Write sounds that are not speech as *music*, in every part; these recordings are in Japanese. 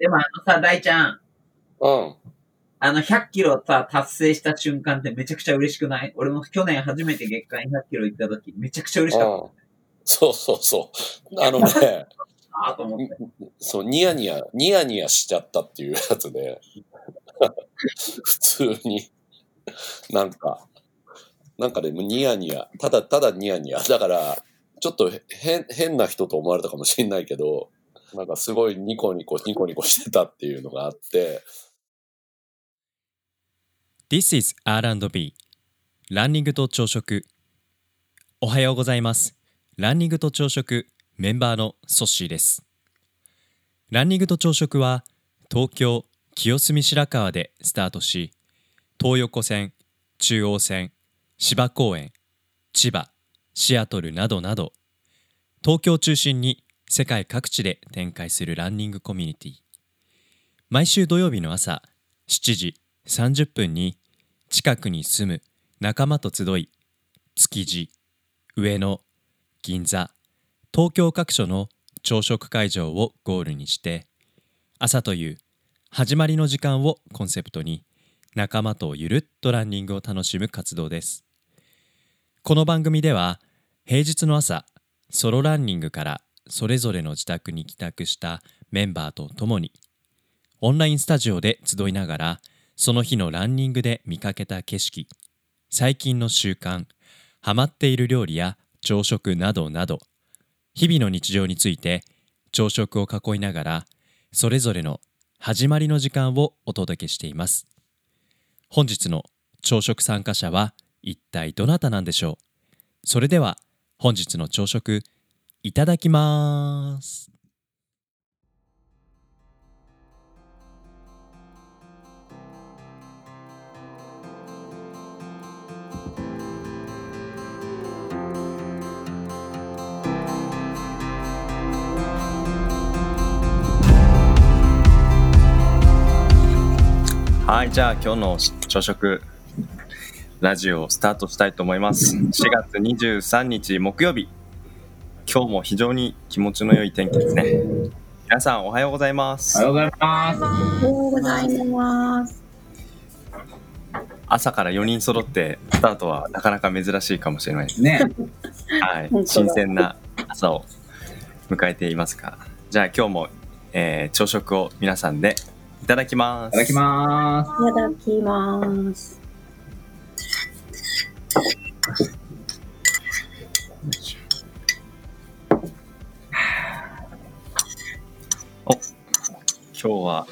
でもあのさ、大ちゃん、うん。あの100キロさ、達成した瞬間ってめちゃくちゃ嬉しくない？俺も去年初めて月間100キロ行った時、めちゃくちゃ嬉しかっうんそうそうそう。あのね、たなと思って。そう、ニヤニヤ、ニヤニヤしちゃったっていうやつで、*laughs* 普通に、なんか、なんかでもニヤニヤ、ただただニヤニヤ。だから、ちょっと変、変な人と思われたかもしれないけど、なんかすごいニコニコ、ニコニコしてたっていうのがあって、This is R&B ランニングと朝食。おはようございます。ランニングと朝食メンバーのソッシーです。ランニングと朝食は東京清澄白河でスタートし東横線中央線芝公園千葉シアトルなどなど東京中心に世界各地で展開するランニングコミュニティ。毎週土曜日の朝7時30分に近くに住む仲間と集い築地上野銀座東京各所の朝食会場をゴールにして朝という始まりの時間をコンセプトに仲間とゆるっとランニングを楽しむ活動です。この番組では平日の朝ソロランニングからそれぞれの自宅に帰宅したメンバーと共にオンラインスタジオで集いながらその日のランニングで見かけた景色最近の習慣ハマっている料理や朝食などなど日々の日常について朝食を囲いながらそれぞれの始まりの時間をお届けしています。本日の朝食参加者は一体どなたなんでしょう？それでは本日の朝食いただきますはい、じゃあ今日の朝食ラジオをスタートしたいと思います。4月23日木曜日。今日も非常に気持ちの良い天気ですね。皆さんおはようございます。おはようございます。おはようございます。朝から4人揃ってスタートはなかなか珍しいかもしれないです。ね。*laughs* はい新鮮な朝を迎えていますが、じゃあ今日も、えー朝食を皆さんでいただきます。いただきまいただきます。今日は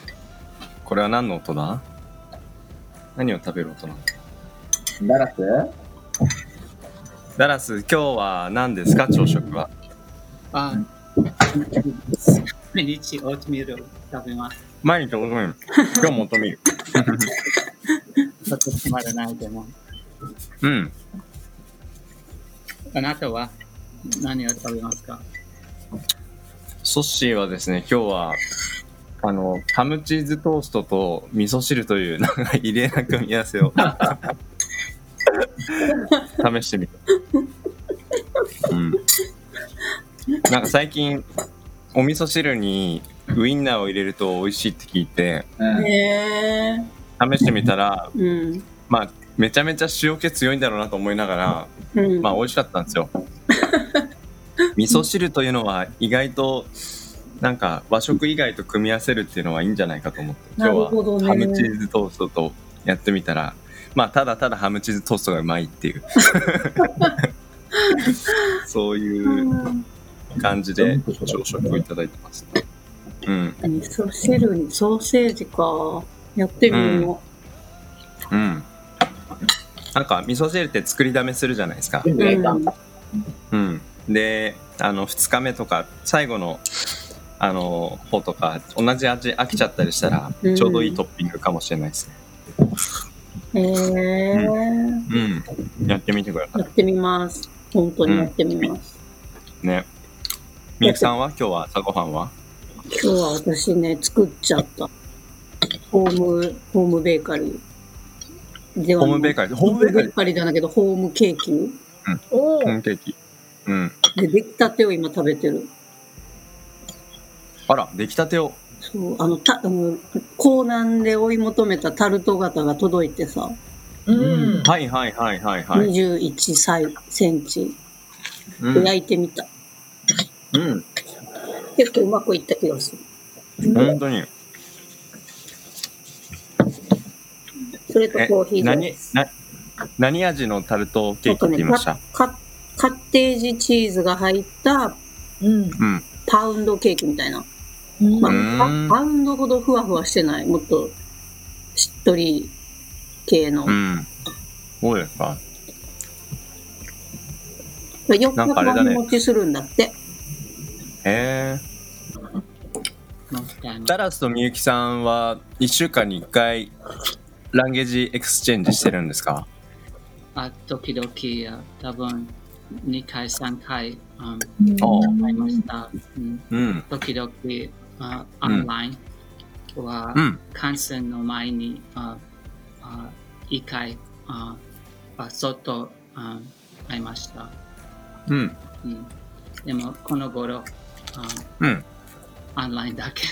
これは何の音だ？何を食べる音なの？す。ダラス？ダラス今日は何ですか？朝食は。あ、毎日オートミールを食べます。毎日おみる今日もおとみるちょっと決まらないでも。うん。あなたは何を食べますか？ソッシーはですね今日はあのハムチーズトーストと味噌汁というなんか異例な組み合わせを *laughs* 試してみたうんなんか最近お味噌汁にウインナーを入れると美味しいって聞いて。試してみたらうん。まあめちゃめちゃ塩気強いんだろうなと思いながらうん。まあ美味しかったんですよ *laughs* 味噌汁というのは意外となんか和食以外と組み合わせるっていうのはいいんじゃないかと思って。今日はハムチーズトーストとやってみたらまあただただハムチーズトーストがうまいっていう。*laughs* そういううん感じで朝食をいただいてます。うん。味噌汁に。ソーセージか。やってみよう。ん。なんか味噌汁って作りだめするじゃないですか。う。うん。うん、であの2日目とか最後のあの方とか同じ味飽きちゃったりしたらうんちょうどいいトッピングかもしれないですね。へえ。うん、やってみてくださやってみます。本当にやってみます。いね。みゆきさんは？今日は朝ごはんは？今日は私ね、作っちゃった。ホーム、ホームベーカリー。ではホームベーカリー？ホームベーカリー？ホームベーカリーじゃないけど、ホームケーキ。ホームケーキ。うん。で、出来たてを今食べてる。あら、出来たてを。そう、あの、た、あの、港南で追い求めたタルト型が届いてさ、うん。はいはいはいはいはい。21サイセンチでうん。焼いてみた。うん。結構うまくいった気がする。本当に。それとえコーヒー何です。な何味のタルトケーキって言いました？カカッテージチーズが入ったうん。うん。パウンドケーキみたいな。うんまあうんパパウンドほどふわふわしてない。もっとしっとり系の。うん。そうですか。4日なんかあれだね間持ちするんだって。へえ。ダラスとみゆきさんは1週間に1回 language exchange してるんですか？あ、時々、あ多分、2回、3回、うん、お会いました。うん、うん。時々、あオンラインは、うん。感染の前に、ああ1回、ああ外、あ会いました。うん。うん、でも、この頃、あうん。オンラインだけ。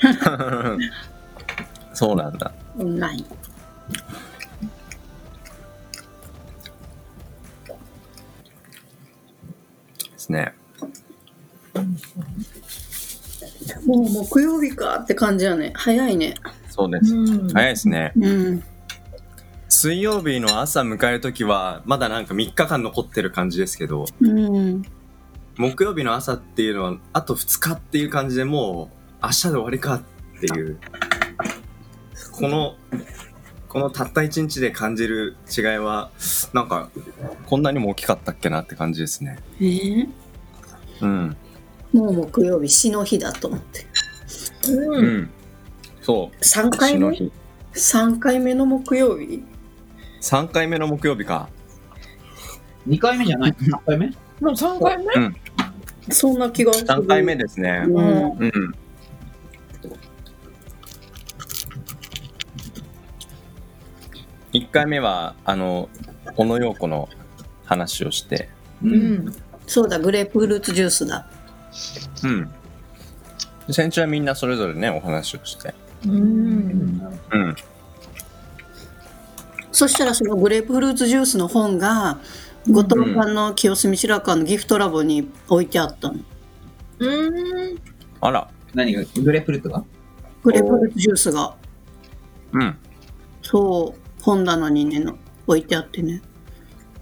*laughs* そうなんだ。オンライン。ですね。もう木曜日かって感じやね。早いね。そうです。早いですね。うん。水曜日の朝迎えるときは、まだなんか3日間残ってる感じですけど、うん。木曜日の朝っていうのは、あと2日っていう感じでもう、明日で終わりかっていう、この、このたった1日で感じる違いは、なんか、こんなにも大きかったっけなって感じですね。えー？うん。もう木曜日、死の日だと思って。うん。そう。3回目？死の日 ?3 回目の木曜日？3回目の木曜日か。2回目じゃない ?3 回目？もう3回目？そんな気がする。3回目ですね。うん。うん。1回目は、あの、小野陽子の話をして、う。うんん。そうだ、グレープフルーツジュースだ。うん。で先週はみんなそれぞれね、お話をして。うん。うん。そしたらそのグレープフルーツジュースの本が、後藤さんの清澄白河のギフトラボに置いてあったの。うん。あら。何が？グレープフルーツが？グレープフルーツジュースが、うん。そう、本棚にね、の置いてあってね。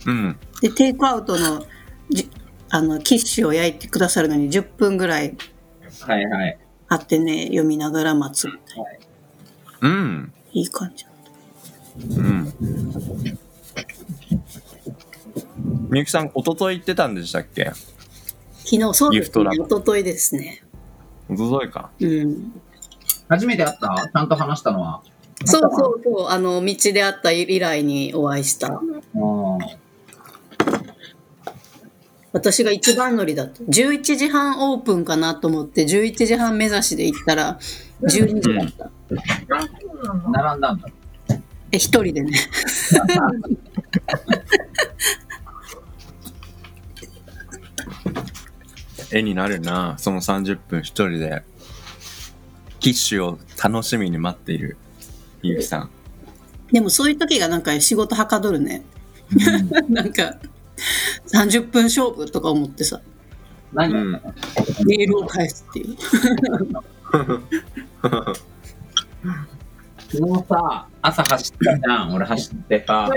うん。で、テイクアウトのじあのキッシュを焼いてくださるのに10分ぐらいはいはい。あってね、読みながら待つみたいな。うん。いい感じ。うん。みゆきさん、一昨日行ってたんでしたっけ？昨日、そうですね。ギフトラボ一昨日ですね。一昨日か。うん。初めて会った？ちゃんと話したのは。そうそうそう、あの、道で会った以来にお会いした。うん。私が一番乗りだった。11時半オープンかなと思って、11時半目指しで行ったら、12時だった。並んだんだ。え、一人でね。*laughs* 絵になるな、その30分一人で、キッシュを楽しみに待っているみゆきさん。でもそういう時がなんか仕事はかどるね。*laughs* なんか、30分勝負とか思ってさ、何、うん。メールを返すっていう。昨日さ、朝走ったじゃん。俺走ってさ。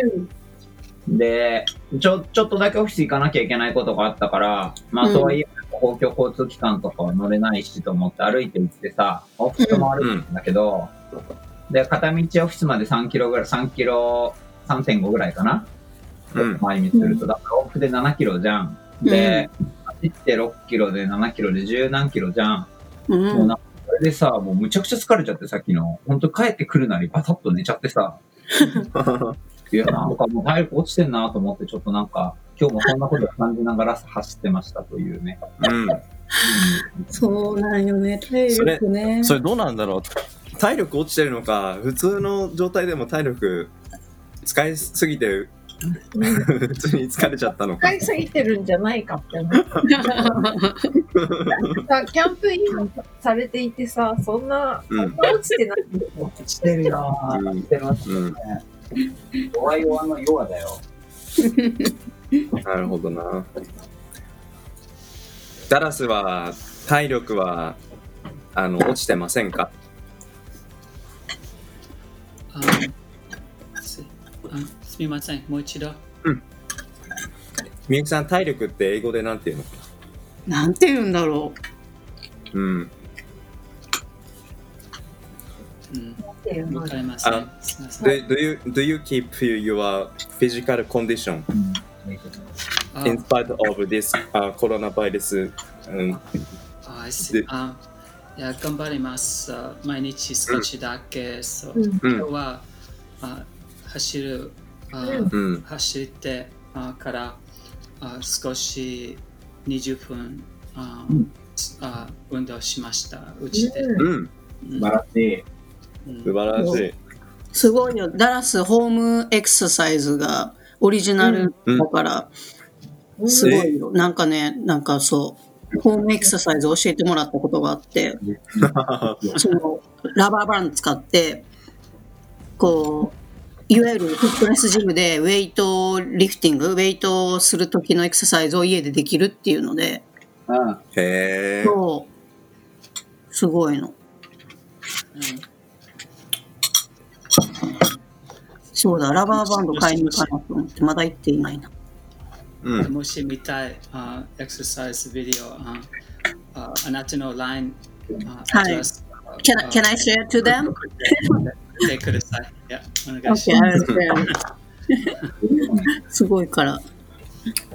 で、ちょ、ちょっとだけオフィス行かなきゃいけないことがあったから、まあ、うんとはいえ、公共交通機関とかは乗れないしと思って歩いて行ってさ、オフィスも歩いてんだけど、で、片道オフィスまで3キロぐらい、3キロ、3.5ぐらいかな。うん。回り道すると、だから往復で7キロじゃん。で、走って6キロで7キロで10何キロじゃん。うん。もうなんか、それでさ、もうむちゃくちゃ疲れちゃって、さっきの。本当帰ってくるなりバタッと寝ちゃってさ。*laughs* いや、なんかもう体力落ちてんなと思って、ちょっとなんか、今日もそんなことを感じながら走ってましたというね。うん。そうなんよね、体力ね。それどうなんだろう体力落ちてるのか普通の状態でも体力使いすぎて普通に疲れちゃったのか使。いすぎてるんじゃないかって思う。さキャンプインされていてさ、そんな、うんそんな落ちてないんですよ。してるようんしてますうん。弱い弱の弱だよ。なるほどな。ダラスは体力はあの落ちてませんか？あすあすみません、もう一度。みゆきさん体力って英語でなんて言うの？かなんて言うんだろなうん。うん、うのわかりませんあ。すみません。Do, do, you, do you keep your physical condition? あ in spite of this、uh, coronavirus? うんあ、I see であいや、頑張ります。あ毎日少しだけ。そううんうん今日はあ走る、あうんうん。走ってあからあ少し20分あ、あ運動しました。うちで。うんうん。うん素晴らしい。うん素晴らしい。う。すごいよ。ダラスホームエクササイズがオリジナルだから、すごいよ。なんかね、なんかそう、ホームエクササイズ教えてもらったことがあって、そのラバーバンド使って、こう、いわゆるフィットネスジムでウェイトリフティング、ウェイトをする時のエクササイズを家でできるっていうので、うん。へえ。そう、すごいの。そうだ、ラバーバンド買いに行かなと思って、まだ行っていないな。うん。もし見たいあエクササイズビデオあああなたの LINE あはい Can I, can I share to them? てください。いや、お願いします。すごいから。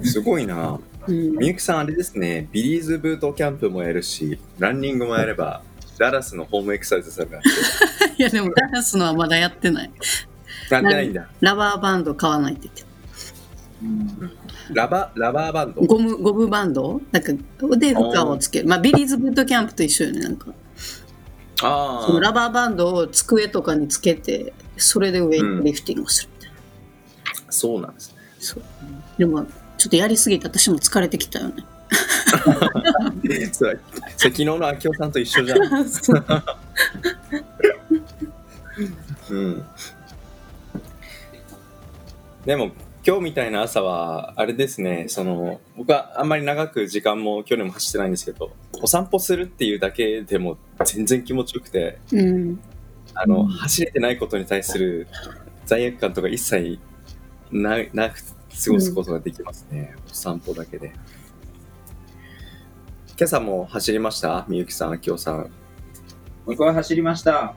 すごいな。うん、みゆきさんあれですね、ビリーズブートキャンプもやるし、ランニングもやれば、ダラスのホームエクササイズするから。*laughs* いや、でもダンスのはまだやってない。やってないんだ。 rubber band 買わないといけラバ、 rubber band？ゴム、ゴムバンド？なんか、で負荷をつける。まあ、ビリーズブートキャンプと一緒よね、なんか。あそのラバーバンドを机とかにつけて、それでウェイトリフティングをするみたいな。あ、そうなんですね。そう。でも、ちょっとやりすぎて私も疲れてきたよね。それ、昨日の秋夫さんと一緒じゃん。*laughs* うん。でも、今日みたいな朝は、あれですね、その、僕はあんまり長く時間も去年も走ってないんですけど、お散歩するっていうだけでも全然気持ちよくて、うん。あの、走れてないことに対する罪悪感とか一切ななく過ごすことができますね、お散歩だけで。今朝も走りました？みゆきさん、きょうさん。僕は走りました。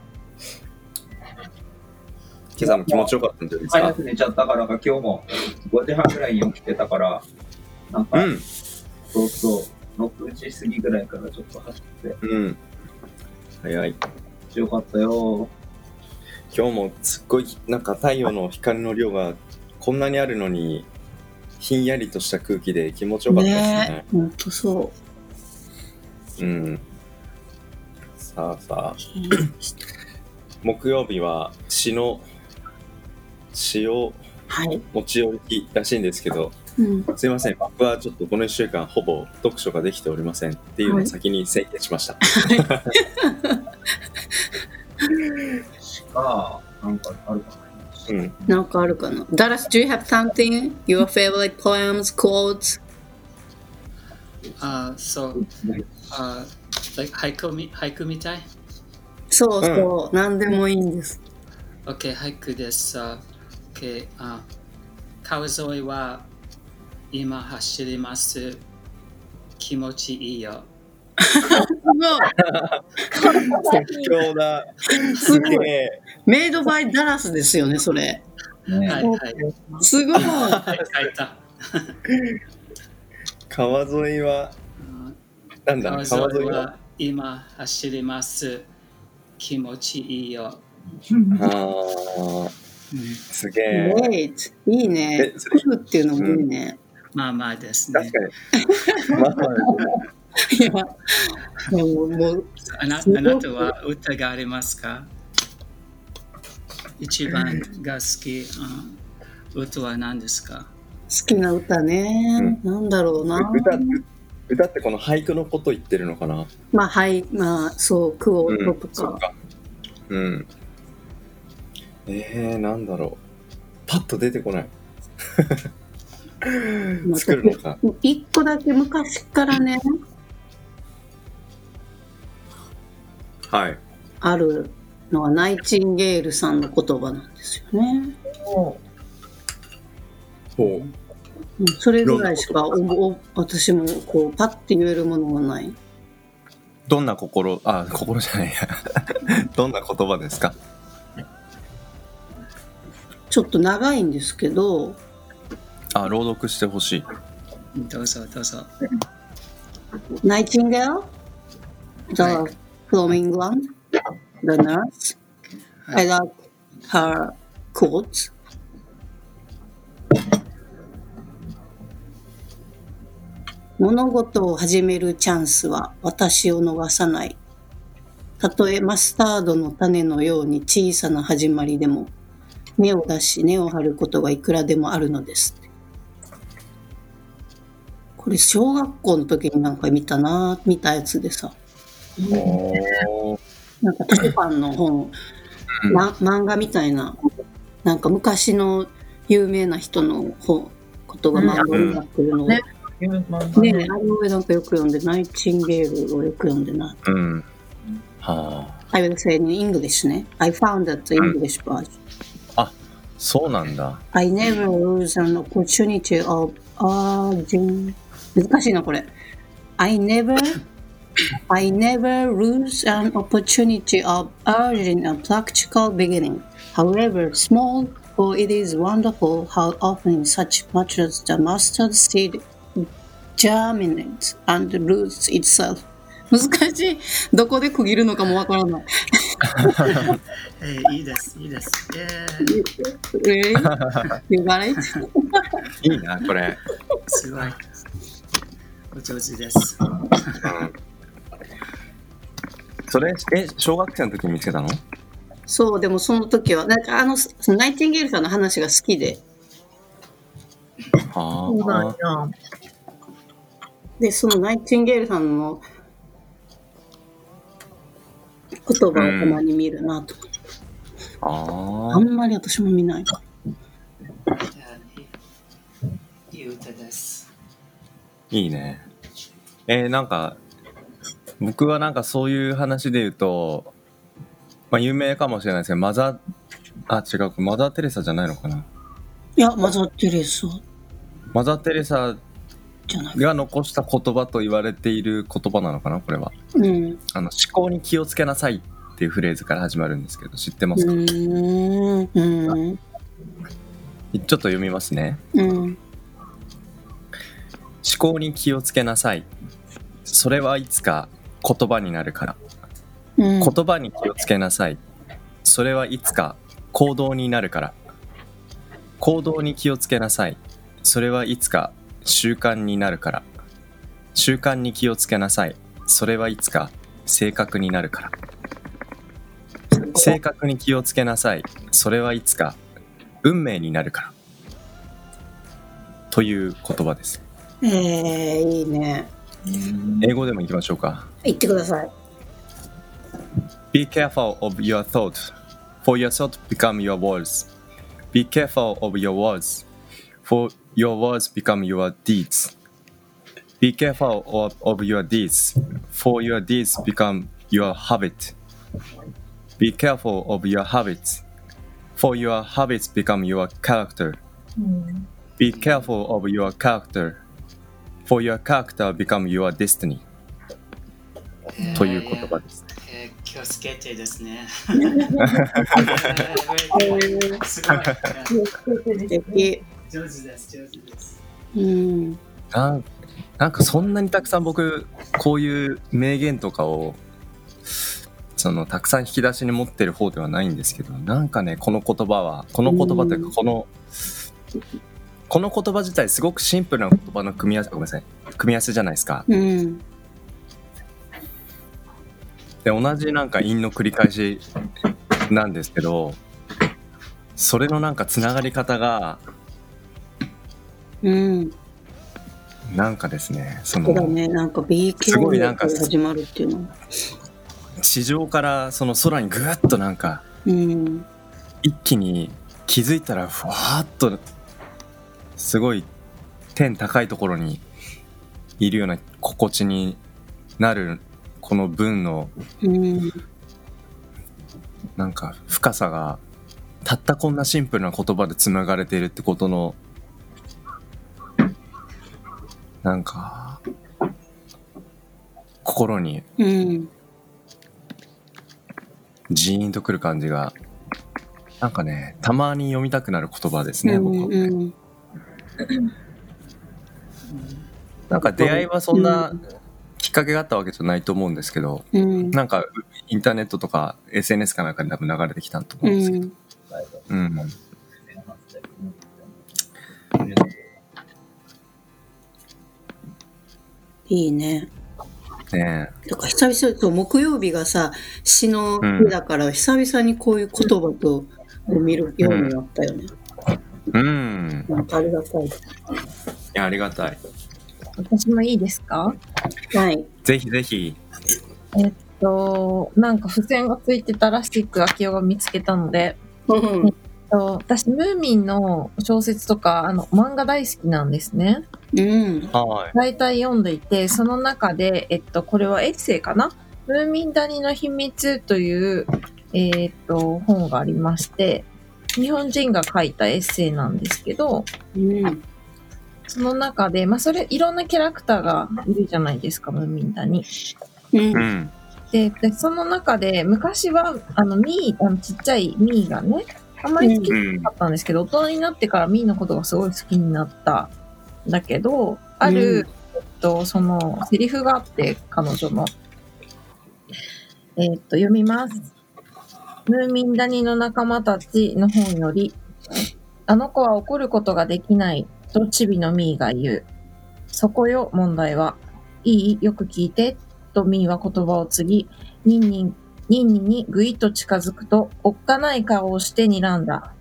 今朝も気持ちよかったんじゃないですか？早く寝ちゃったからか、今日も5時半ぐらいに起きてたから、なんか、うん、そうそう、6時過ぎぐらいからちょっと走って、うん。早い。よかったよ。今日もすっごいなんか太陽の光の量がこんなにあるのにひんやりとした空気で気持ちよかったですねほんとそうんさあさあう。木曜日は詩の詩をはい。持ち寄りらしいんですけどうん。すいません僕はちょっとこの1週間ほぼ読書ができておりませんっていうのを先に宣言しました、が、なんかあるかな。うん、なんかあるかな Dallas, do you have something? Your favorite poems, quotes? あ、そう。あ、like 俳句み俳句みたい？そうそう、何でもいいんです。?OK、俳句です。あ OK、あ川沿いは今走ります。気持ちいいよ。即興だすげえメイドバイダラスですよね、それ。ねはいはい。すごい。*laughs* 川沿いはなんだ川川沿いは今走ります。気持ちいいよ。あーすげえ.いいねえ。それ？フっていうのもいいね。まあまあです確ね。かにまあいや、でももう、あなあなたは歌がありますか？一番が好き。歌は何ですか？好きな歌ね。なんだろうな。歌歌ってこの俳句のこと言ってるのかな？まあ、はい、まあ、そう、クオートとか。そうか。うん。えー、なんだろう。パッと出てこない。まあ作るのか。一個だけ昔からね、はい。あるのはナイチンゲールさんの言葉なんですよね。ほうんそれぐらいしかおお私もこうパッて言えるものがない。う。どんな心、あ、心じゃないや。*laughs* どんな言葉ですか？ちょっと長いんですけど、あ、朗読してほしい。どうぞどうぞ。Nightingale, the flowing one, the nurse? I like her quotes. 物事を始めるチャンスは私を逃さない。たとえマスタードの種のように小さな始まりでも、根を出し根を張ることがいくらでもあるのです。これ小学校の時になんか見たな見たやつでさ。なんか図書館の本、うん。ま、漫画みたいな。なんか昔の有名な人の本ことが漫画になってるの。を、ねね漫画ねあれをなんかよく読んでナイチンゲールをよく読んでなうん。はあ。I will say in English ね。I found that the English version、そうなんだ。I never lose an opportunity of urging 難しいなこれ I never I never lose an opportunity of urging a practical beginning however small for it is wonderful how often such much as the mustard seed germinates and roots itself *laughs* 難しいどこで区切るのかもわからないえー、いいです、いいです。えー、 Really? You got it? いいな、これ。すごい。 *laughs* *laughs* お上手です。それ、え、小学生の時に見つけたの？そう、でもその時は、なんかあの、ナイティンゲールさんの話が好きで、はあ。や。で、そのナイティンゲールさんの言葉をたまに見るなと。ああんまり私も見ない。えいいね。えーなんか、僕はなんかそういう話で言うと、まあ有名かもしれないですけど、マザー、あ、違う、マザー・テレサじゃないのかな？いや、マザー・テレサマザー・テレサじゃない。が残した言葉と言われている言葉なのかな、これは。うん。あの、思考に気をつけなさいっていうフレーズから始まるんですけど、知ってまうすか。うん。ちょっと読みますね。うん。思考に気をつけなさい。それはいつか言葉になるから。うん。言葉に気をつけなさい。それはいつか行動になるから。行動に気をつけなさい。それはいつか習慣になるから。習慣に気をつけなさい。それはいつか性格になるから。性格に気をつけなさい。それはいつか運命になるから。という言葉です。えー、いいね。英語でもいきましょうか。言ってください。 Be careful of your thoughts, for your thoughts become your words. Be careful of your words, for your words become your deeds. Be careful of, of your deeds, for your deeds become your habit. Be careful of your habits, for your habits become your character. うん。 Be careful of your character, for your character become your destiny. という言葉です。えー気をつけてですね。えー *laughs* すごい。素敵。上手です、上手です。うん。なんなんかそんなにたくさん僕こういう名言とかをそのたくさん引き出しに持ってる方ではないんですけどなんかねこの言葉はこの言葉というかこのこの言葉自体すごくシンプルな言葉の組み合わせごめんなさい組み合わせじゃないですかうん。で同じなんか韻の繰り返しなんですけどそれのなんかつながり方がうん。なんかですね、その、ね。なんか B 級すごいなんか始まるっていうの。地上からその空にぐーっとなんか、うん。一気に気づいたらふわーっとすごい天高いところにいるような心地になるこの文の。なんか深さがたったこんなシンプルな言葉で紡がれているってことのなんか心に。ジーンとくる感じがなんかねたまに読みたくなる言葉ですね、僕はうん。*laughs* なんか出会いはそんなきっかけがあったわけじゃないと思うんですけど、うん。なんかインターネットとか SNS かなんかで多分流れてきたと思ううんですけど、ん。うんいいね。ねだから久々と木曜日がさ詩の日だから久々にこういう言葉とを見るようになったよね。えうんなんかありがたい。いやありがたい私もいいですか？はい。ぜひぜひえっと、なんか付箋がついてたラスティック秋代が見つけたので、うん。えっと私、ムーミンの小説とか、あの、漫画大好きなんですね。うん。はい大体読んでいて、その中で、えっと、これはエッセイかな？ムーミン谷の秘密という、えーっと、本がありまして、日本人が書いたエッセイなんですけど、うん。その中で、まあ、それ、いろんなキャラクターがいるじゃないですか、ムーミン谷。うんう。んで、でその中で、昔は、あの、ミー、あの、ちっちゃいミーがね、あんまり好きじゃなかったんですけど、大人になってからミーのことがすごい好きになったんだけど、ある、うんえっと、その、セリフがあって、彼女の。えっと、読みます。ムーミン谷の仲間たちの本より、あの子は怒ることができない、とチビのミーが言う。そこよ、問題は。いい？よく聞いて、とミーは言葉を継ぎ、ニンニン、ニンニンにぐいっと近づくと、おっかない顔をして睨んだ。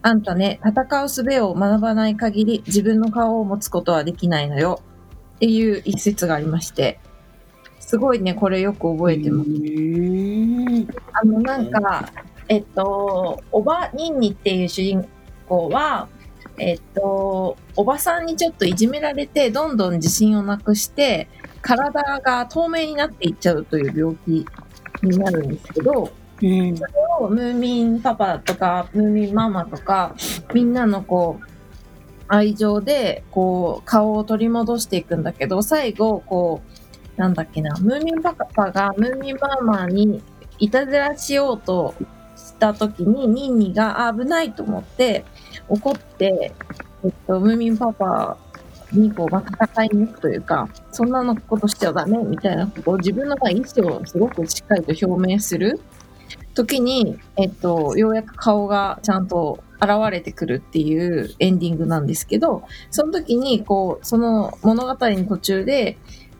あんたね、戦う術を学ばない限り自分の顔を持つことはできないのよ。っていう一節がありまして、すごいね、これよく覚えてます。うん。あの、なんか、えっと、おば、ニンニっていう主人公は、えっと、おばさんにちょっといじめられて、どんどん自信をなくして、体が透明になっていっちゃうという病気になるんですけど、うん。ムーミンパパとか、ムーミンママとか、みんなのこう、愛情で、こう、顔を取り戻していくんだけど、最後、こう、なんだっけな、ムーミンパパがムーミンマーマーにいたずらしようとした時に、ニンニが危ないと思って、怒って、えっと、ムーミンパパにこう、戦いに行くというか、そんなのことしちゃダメみたいな、こう自分の意思をすごくしっかりと表明する。時に、えっと、ようやく顔がちゃんと現れてくるっていうエンディングなんですけど、その時に、こう、その物語の途中で、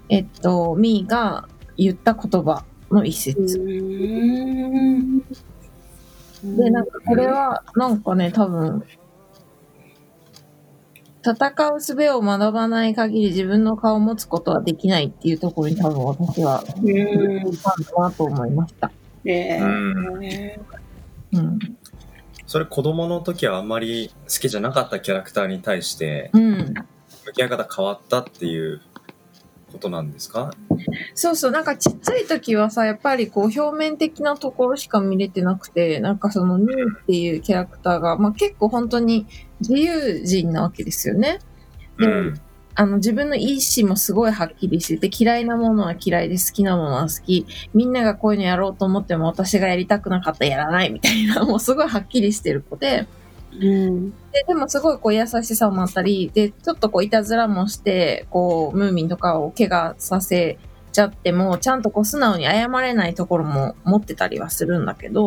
えっと、ミーが言った言葉の一節。で、なんかこれは、なんかね、多分、戦う術を学ばない限り自分の顔を持つことはできないっていうところに多分私は、うん。なんだなと思いました。えうんーうん。それ子供の時はあんまり好きじゃなかったキャラクターに対してうん。向き合い方変わったっていうことなんですか？そうそう、なんかちっちゃい時はさ、やっぱりこう表面的なところしか見れてなくて、なんかそのニーっていうキャラクターが、まあ結構本当に自由人なわけですよね。でうんあの自分の意思もすごいはっきりしてて、嫌いなものは嫌いで好きなものは好き。みんながこういうのやろうと思っても私がやりたくなかったらやらないみたいな、もうすごいはっきりしてる子で、うん。で、でもすごいこう優しさもあったり、で、ちょっとこういたずらもして、こう、ムーミンとかを怪我させちゃっても、ちゃんとこう素直に謝れないところも持ってたりはするんだけど、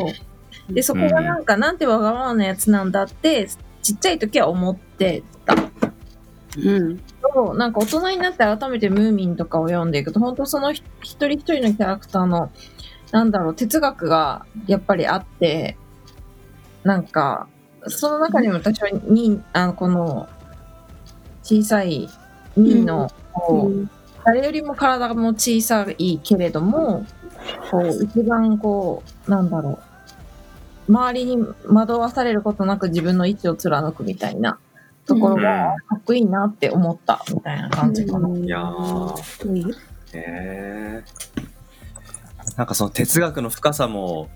で、そこがなんか、なんてわがままなやつなんだって、ちっちゃい時は思ってた。うん。と、なんか大人になって改めてムーミンとかを読んでいくと、本当その一人一人のキャラクターの、なんだろう、哲学がやっぱりあって、なんか、その中にも私はに、あの、この、小さいミーの、こう、うん誰よりも体も小さいけれども、こう、一番こう、なんだろう、周りに惑わされることなく自分の位置を貫くみたいなところがかっこいいなって思ったみたいな感じかな。うん。いやー。いいへえなんかその哲学の深さも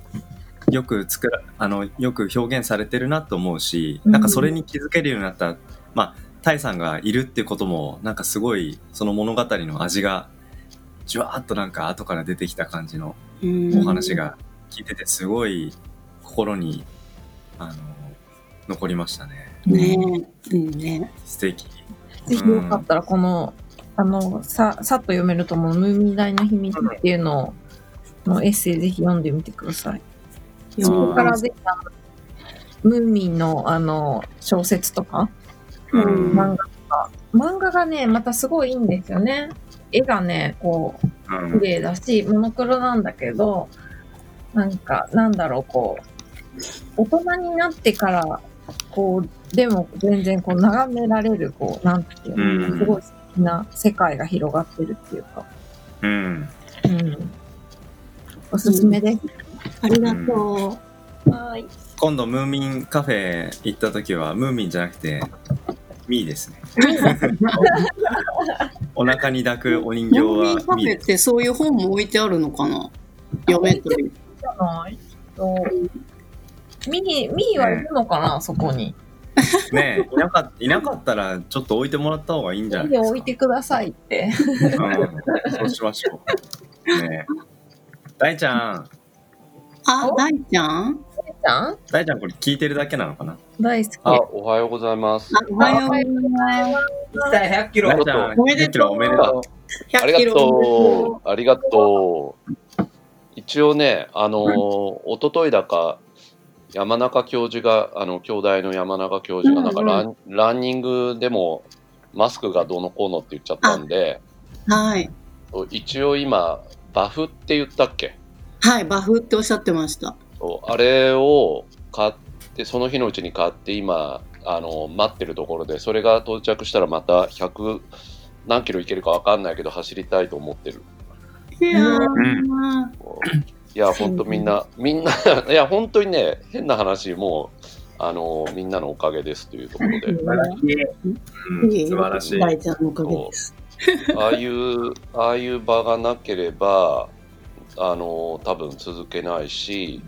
よく作らあのよく表現されてるなと思うし、うん。なんかそれに気づけるようになったまあタイさんがいるっていうこともなんかすごいその物語の味がじゅわーっとなんか後から出てきた感じのうん。お話が聞いててすごい心にあの残りましたね。ねえ、うんね。素敵。ぜひよかったらこの、あの、さ、さっと読めると思う、ムーミン大の秘密っていうのを、のエッセイぜひ読んでみてください。そこからぜひ、あのムーミンの、あの、小説とか、うん漫画とか、漫画がね、またすごいいいんですよね。絵がね、こう、うん綺麗だし、モノクロなんだけど、なんか、なんだろう、こう、大人になってから、こう、でも全然こう眺められる、こう、なんていうの、うんすごい素敵な世界が広がってるっていうか、うんうん。おすすめです。ありがとはい。今度ムーミンカフェ行った時はムーミンじゃなくてミーですね *laughs* お腹に抱くお人う。形ムーミンカはミーフェってそういう本も置いてあるのかな？読めという。じゃないと、ミー、ミーはいるのかな、そこに。ねえいなかいなかったらちょっと置いてもらった方がいいんじゃないです置いてくださいって。か、うん、そうしましょうねえ大ちゃんあ、お？大ちゃん？ちゃん？大ちゃんこれ聞いてるだけなのかな？大好き。あ、おはようございます。あおはようございます。行きたい100キロ。おめでとうおめでとありが100キロとう。ありがとう。一応ね、あのー、一昨日だか、山中教授が、あの、兄弟の山中教授が、なんかラン、ランニングでも、マスクがどうのこうのって言っちゃったんで、はい。一応今、バフって言ったっけ？はい、バフっておっしゃってました。あれを買って、その日のうちに買って、今、あの、待ってるところで、それが到着したらまた100何キロいけるかわかんないけど、走りたいと思ってる。いやー、いや、ほんとみんな、みんな、いや、本当にね、変な話、もう、あの、みんなのおかげですというところで、素晴らしい大ちゃんのおかげです。ああいう、ああいう場がなければ、あの、多分続けないし、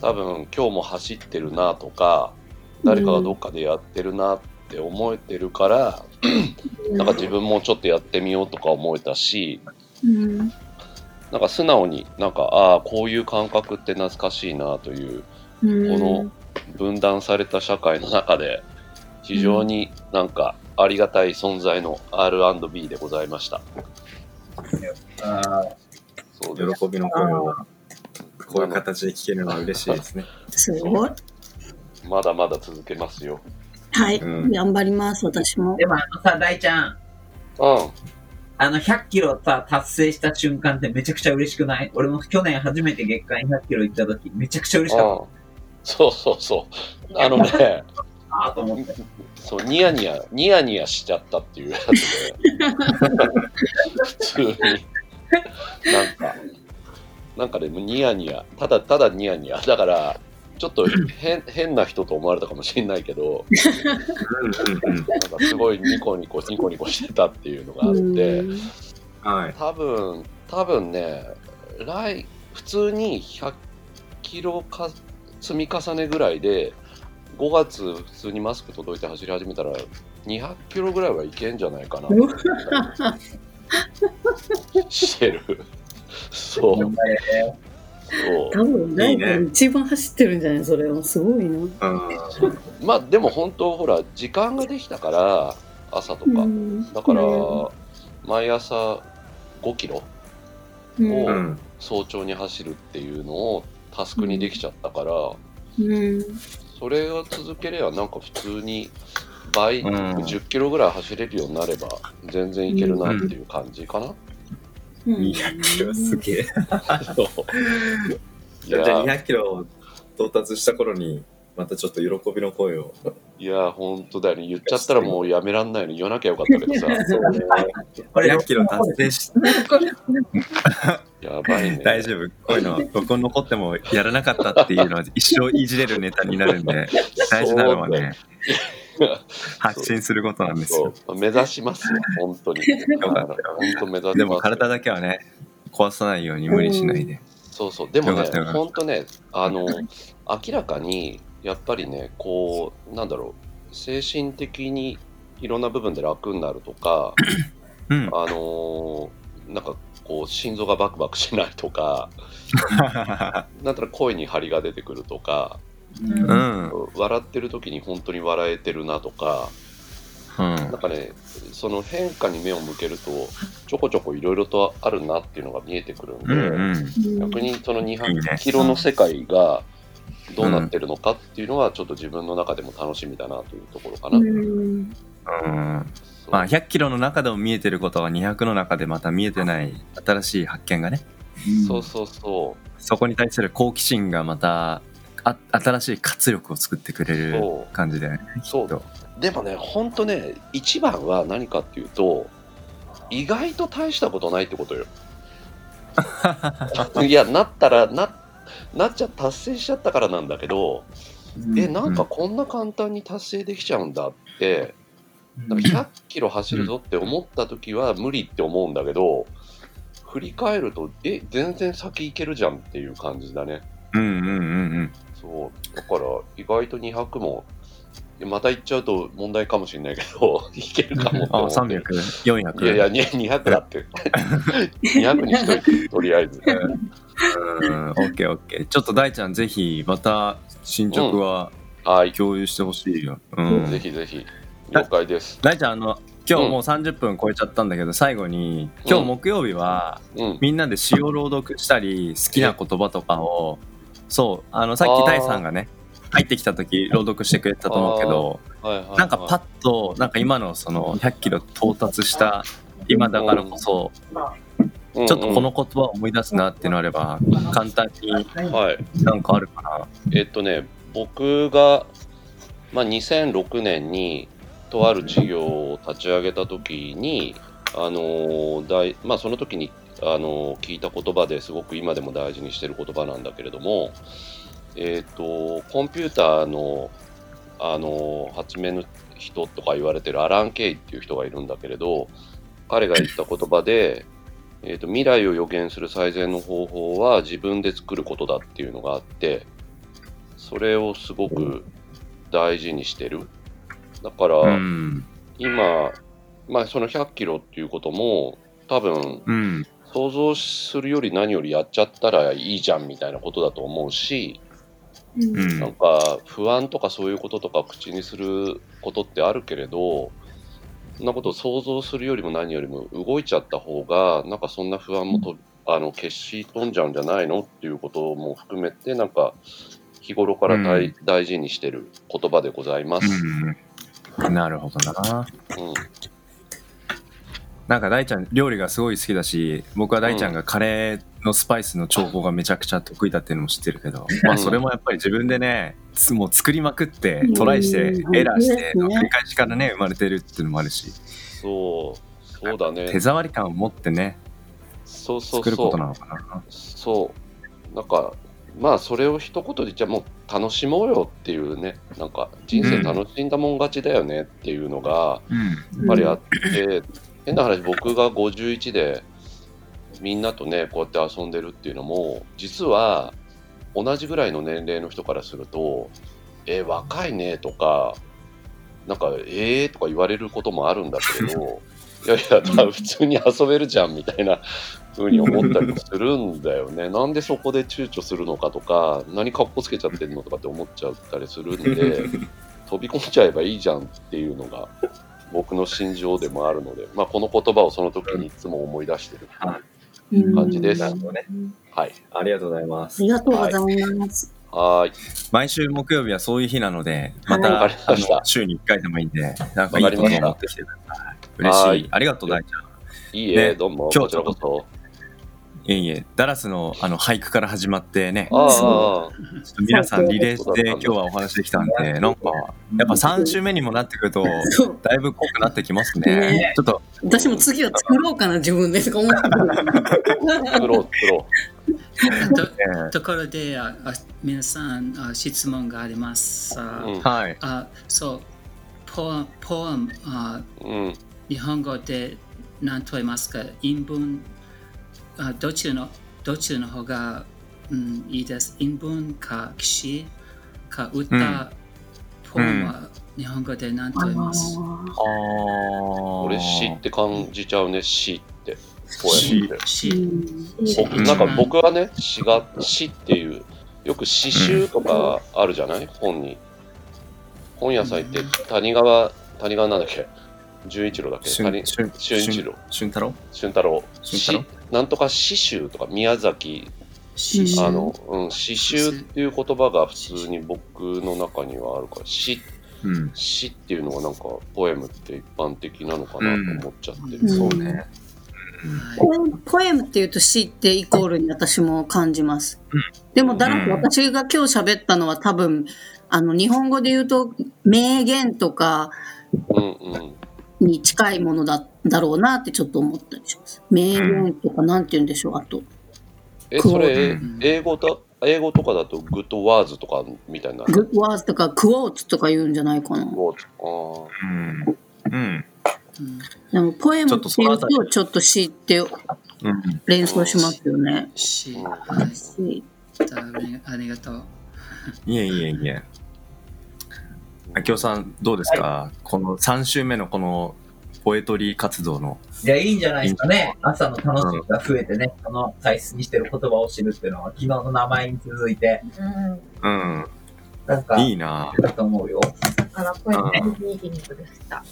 多分今日も走ってるなとか、誰かがどっかでやってるなって思えてるから、なんか自分もちょっとやってみようとか思えたし、うん。なんか素直になんか、ああ、こういう感覚って懐かしいなという、うんこの分断された社会の中で非常になんかありがたい存在の R&B でございました。喜びの声をこういう形で聞けるのは嬉しいですねすごい。まだまだ続けますよ。はい、うん頑張ります、私もー。でもあのさ、大ちゃん、うん。あの100キロさ、達成した瞬間ってめちゃくちゃ嬉しくない？俺も去年初めて月間100キロ行った時、めちゃくちゃ嬉しかっうんそうそうそう。あのね、たなと思って。そう、ニヤニヤ、ニヤニヤしちゃったっていうやつで、*laughs* 普通に、なんか、なんかでもニヤニヤ、ただただニヤニヤ。だから、ちょっと変 *laughs* 変な人と思われたかもしれないけど、なんかすごいニコニコニコニコしてたっていうのがあって、多分、多分ね、来、普通に100キロか積み重ねぐらいで、5月普通にマスク届いて走り始めたら、200キロぐらいはいけんじゃないかな。*laughs* してる。そう。そう。多分、いい大ねちゃん一番走ってるんじゃないそれは。すごいな。うんまあでも本当ほら時間ができたから朝とか、うんだから毎朝5キロうんをうん早朝に走るっていうのをタスクにできちゃったから、うんそれを続ければなんか普通に倍、うん10キロぐらい走れるようになれば全然いけるなっていう感じかな？うん200キロすげえじゃあや200キロ到達した頃にまたちょっと喜びの声を。いや、本当だよね。言っちゃったらもうやめらんないのに言わなきゃよかったけどさ。これ100キロ達成し、やばいね。大丈夫。こういうの、ここ残ってもやらなかったっていうのは一生いじれるネタになるんで、大事なのはね、*laughs* 発信することなんですよ。目指しますよ、本当に。本当目指。でも体だけはね、壊さないように無理しないで。そうそう、でもね本当ね、あの、明らかに、やっぱりね、こう、なんだろう、精神的にいろんな部分で楽になるとか、うん。あのーなんかこう、心臓がバクバクしないとか、*laughs* なんたら声に張りが出てくるとか、うん。笑ってる時に本当に笑えてるなとか、うんなんかね、その変化に目を向けると、ちょこちょこいろいろとあるなっていうのが見えてくるんで、うんうん。逆にそのいいね200キロの世界がどうなってるのかっていうのは、ちょっと自分の中でも楽しみだなというところかな。うん。そうまあ、100キロの中でも見えてることは200の中でまた見えてない新しい発見がね、そうそうそそこに対する好奇心がまたあ新しい活力を作ってくれる感じだよね。そう。でもね、本当ね、一番は何かっていうと、意外と大したことないってことよ。*laughs* いや、なったら、な、なっちゃ、達成しちゃったからなんだけど、え、なんかこんな簡単に達成できちゃうんだって、なんか100キロ走るぞって思った時は無理って思うんだけど、振り返ると、え、全然先行けるじゃんっていう感じだね。うんうんうんうん。そう。だから、意外と200も、また行っちゃうと問題かもしれないけど、*laughs* いけるかもあ、思って。300、400。いやいや、に200だって。*laughs* 200にしといて、とりあえず。うん、オッケーオッケー。ちょっと大ちゃんぜひまた進捗ははい。共有してほしいよ。うん。ぜひぜひ。了解です。大ちゃん、あの、今日もう30分超えちゃったんだけど、最後に、今日木曜日は、うん。みんなで詩を朗読したり、好きな言葉とかを、そう、あの、さっきタイさんがね、入ってきた時朗読してくれてたと思うけど、はいはい、はい。なんかパッと、なんか今のその100キロ到達した今だからこそ、うん、ちょっとこの言葉を思い出すなっていうのあれば、簡単に。なんかあるかな。えっとね、僕が、まあ、2006年にとある事業を立ち上げた時に、あのー大まあ、その時に、あのー聞いた言葉ですごく今でも大事にしてる言葉なんだけれども、えっとコンピューターの、あのー発明の人とか言われてるアラン・ケイっていう人がいるんだけれど彼が言った言葉で、えーと未来を予言する最善の方法は自分で作ることだっていうのがあってそれをすごく大事にしてるだから、うん。今、まあ、その100キロっていうことも多分うん。想像するより何よりやっちゃったらいいじゃんみたいなことだと思うし、うん。なんか不安とかそういうこととか口にすることってあるけれどそんなことを想像するよりも何よりも動いちゃった方がなんかそんな不安もとあの消し飛んじゃうんじゃないのっていうことも含めてなんか日頃から大,、うん大事にしてる言葉でございます。うん。なるほどな。うんなんか大ちゃん料理がすごい好きだし僕は大ちゃんがカレーのスパイスの調合がめちゃくちゃ得意だっていうのも知ってるけど、まあそれもやっぱり自分でねつもう作りまくってトライしてうんエラーしてうん。の繰り返しからね生まれてるっていうのもあるし。そうそうだね。手触り感を持ってねそうそう作ることなのかな。そう。なんかまあそれを一言でじゃあもう楽しもうよっていうねなんか人生楽しんだもん勝ちだよねっていうのが、うん。やっぱりあって、変な話、僕が51で、みんなとね、こうやって遊んでるっていうのも、実は、同じぐらいの年齢の人からすると、え、若いねとか、なんか、えーとか言われることもあるんだけれど、*laughs* いやいや、普通に遊べるじゃんみたいな風に思ったりもするんだよね。なんでそこで躊躇するのかとか、何かっこつけちゃってるのとかって思っちゃったりするんで、*laughs* 飛び込んじゃえばいいじゃんっていうのが僕の心情でもあるので、まあ、この言葉をその時にいつも思い出してる感じです。はい。ありがとうございまあすりがとうございます。はーい。毎週木曜日はそういう日なのでまた、わかりました。あの週に1回でもいいんでなんかいいことを持ってきてください。嬉しはい。いありがとう大ちゃん。いいえ、ねどうも、今日こちらこそ。いえいえ、ダラスのあの俳句から始まってね、ああちょっと皆さんリレーして今日はお話できたんで、なんか、やっぱ3週目にもなってくると。だいぶ濃くなってきますねね。ちょっと、私も次は作ろうかな、自分でとか思って作ろう作ろとえところでああ皆さんあ質問があります。あう。うんーはい。あそう、ポポエムあうん。日本語で何と言いますか、陰文あどっちのどっちの方が、うん、いいです。陰文か騎士か歌、うん。ポエムは日本語で何と言います？あー。俺詩って感じちゃうね、詩って。ポエムって。詩なんか僕はね、詩が詩っていう、よく詩集とかあるじゃない？本に。本屋さん行って、谷川、谷川なんだっけ？純一郎だっけ？谷俊俊一郎。俊太郎？俊太郎。俊太郎？詩なんとか詩集とか、宮崎、あの、うん、詩集っていう言葉が普通に僕の中にはあるから、詩、うん。詩っていうのがなんか、ポエムって一般的なのかなと思っちゃってる。うんそうね。はいポエムっていうと詩ってイコールに私も感じます。でも、だらうん私が今日喋ったのは多分、あの、日本語で言うと名言とかうんうん。に近いものだだろうなってちょっと思ったりします。名言とかなんて言うんでしょう、あと。え、それうん、英語だ、英語とかだと good words とかみたいな？グッドワーズとか quotes とか言うんじゃないかな。ゴーあうん。うん。うん。でも、ポエムっていうちょっとちょっと詩ってうん。連想しますよね。詩うん。はい詩ありありがとう。いえいえいえ。秋夫さん、どうです。か、この3週目のこの poetry 活動の。いや、いいんじゃないですかね。朝の楽しみが増えてね、この大切にしてる言葉を知るっていうのは、昨日の名前に続いて、うん。うん。なんか、いいなだと思うよ。だからこれミーティングでした。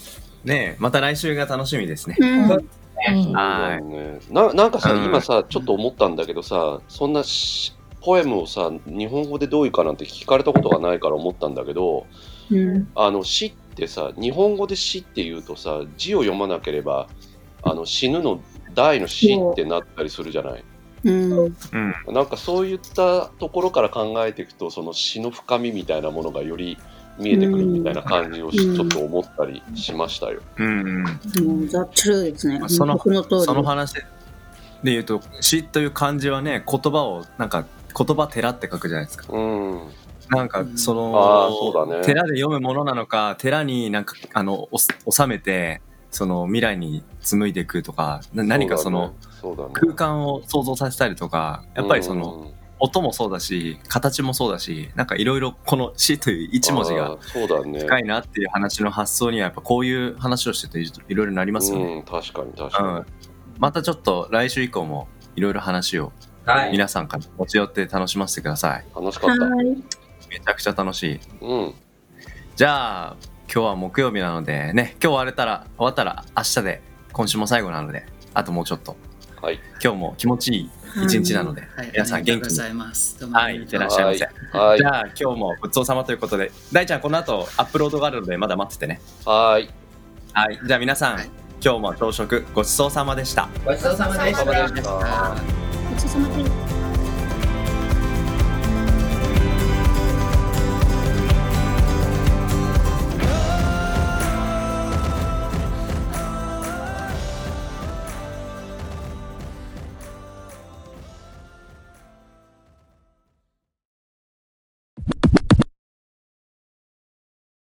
ねえ、また来週が楽しみですね。うん。はいね、ななんかさ、うん今さ、ちょっと思ったんだけどさ、そんなしポエムをさ、日本語でどういうかなんて聞かれたことがないから思ったんだけど、うん。あの詩ってさ、日本語で詩って言うとさ、字を読まなければ、あの死ぬの大の死ってなったりするじゃない？うん。うん。なんかそういったところから考えていくと、その詩の深みみたいなものがより見えてくるみたいな感じをちょっと思ったりしましたよ。うんうん。もう、ザ・トゥルーですね。その僕の通り。その話で言うと詩という漢字はね言葉をなんか言葉寺って書くじゃないですかうん。なんかその、そね。寺で読むものなのか寺になんかあのお収めてその未来に紡いでいくとかな何かその空間を想像させたりとかやっぱりその、うん音もそうだし形もそうだしなんかいろいろこの詩という一文字があーそうだね。深いなっていう話の発想にはやっぱこういう話をしてていろいろなりますよね、うん、確かに確うかん、またちょっと来週以降もいろいろ話をはい。皆さんから持ち寄って楽しませてください。に楽しかった。はい。めちゃくちゃ楽しい。うん、じゃあ今日は木曜日なのでね今日終われたら終わったら明日で今週も最後なのであともうちょっと。はい、今日も気持ちいい一日なので、はい、皆さんありが元気にとうございます。どうもあはいいっりがとうてらっしゃいませ、はい。じ、ゃあ今日もごちそうさまということで大ちゃんこの後アップロードがあるのでまだ待っててね。はい、はい。じゃあ皆さん、はい。今日も朝食ごちそうさまでした。ごちそうさまでした。し。た。ごちそうさまです。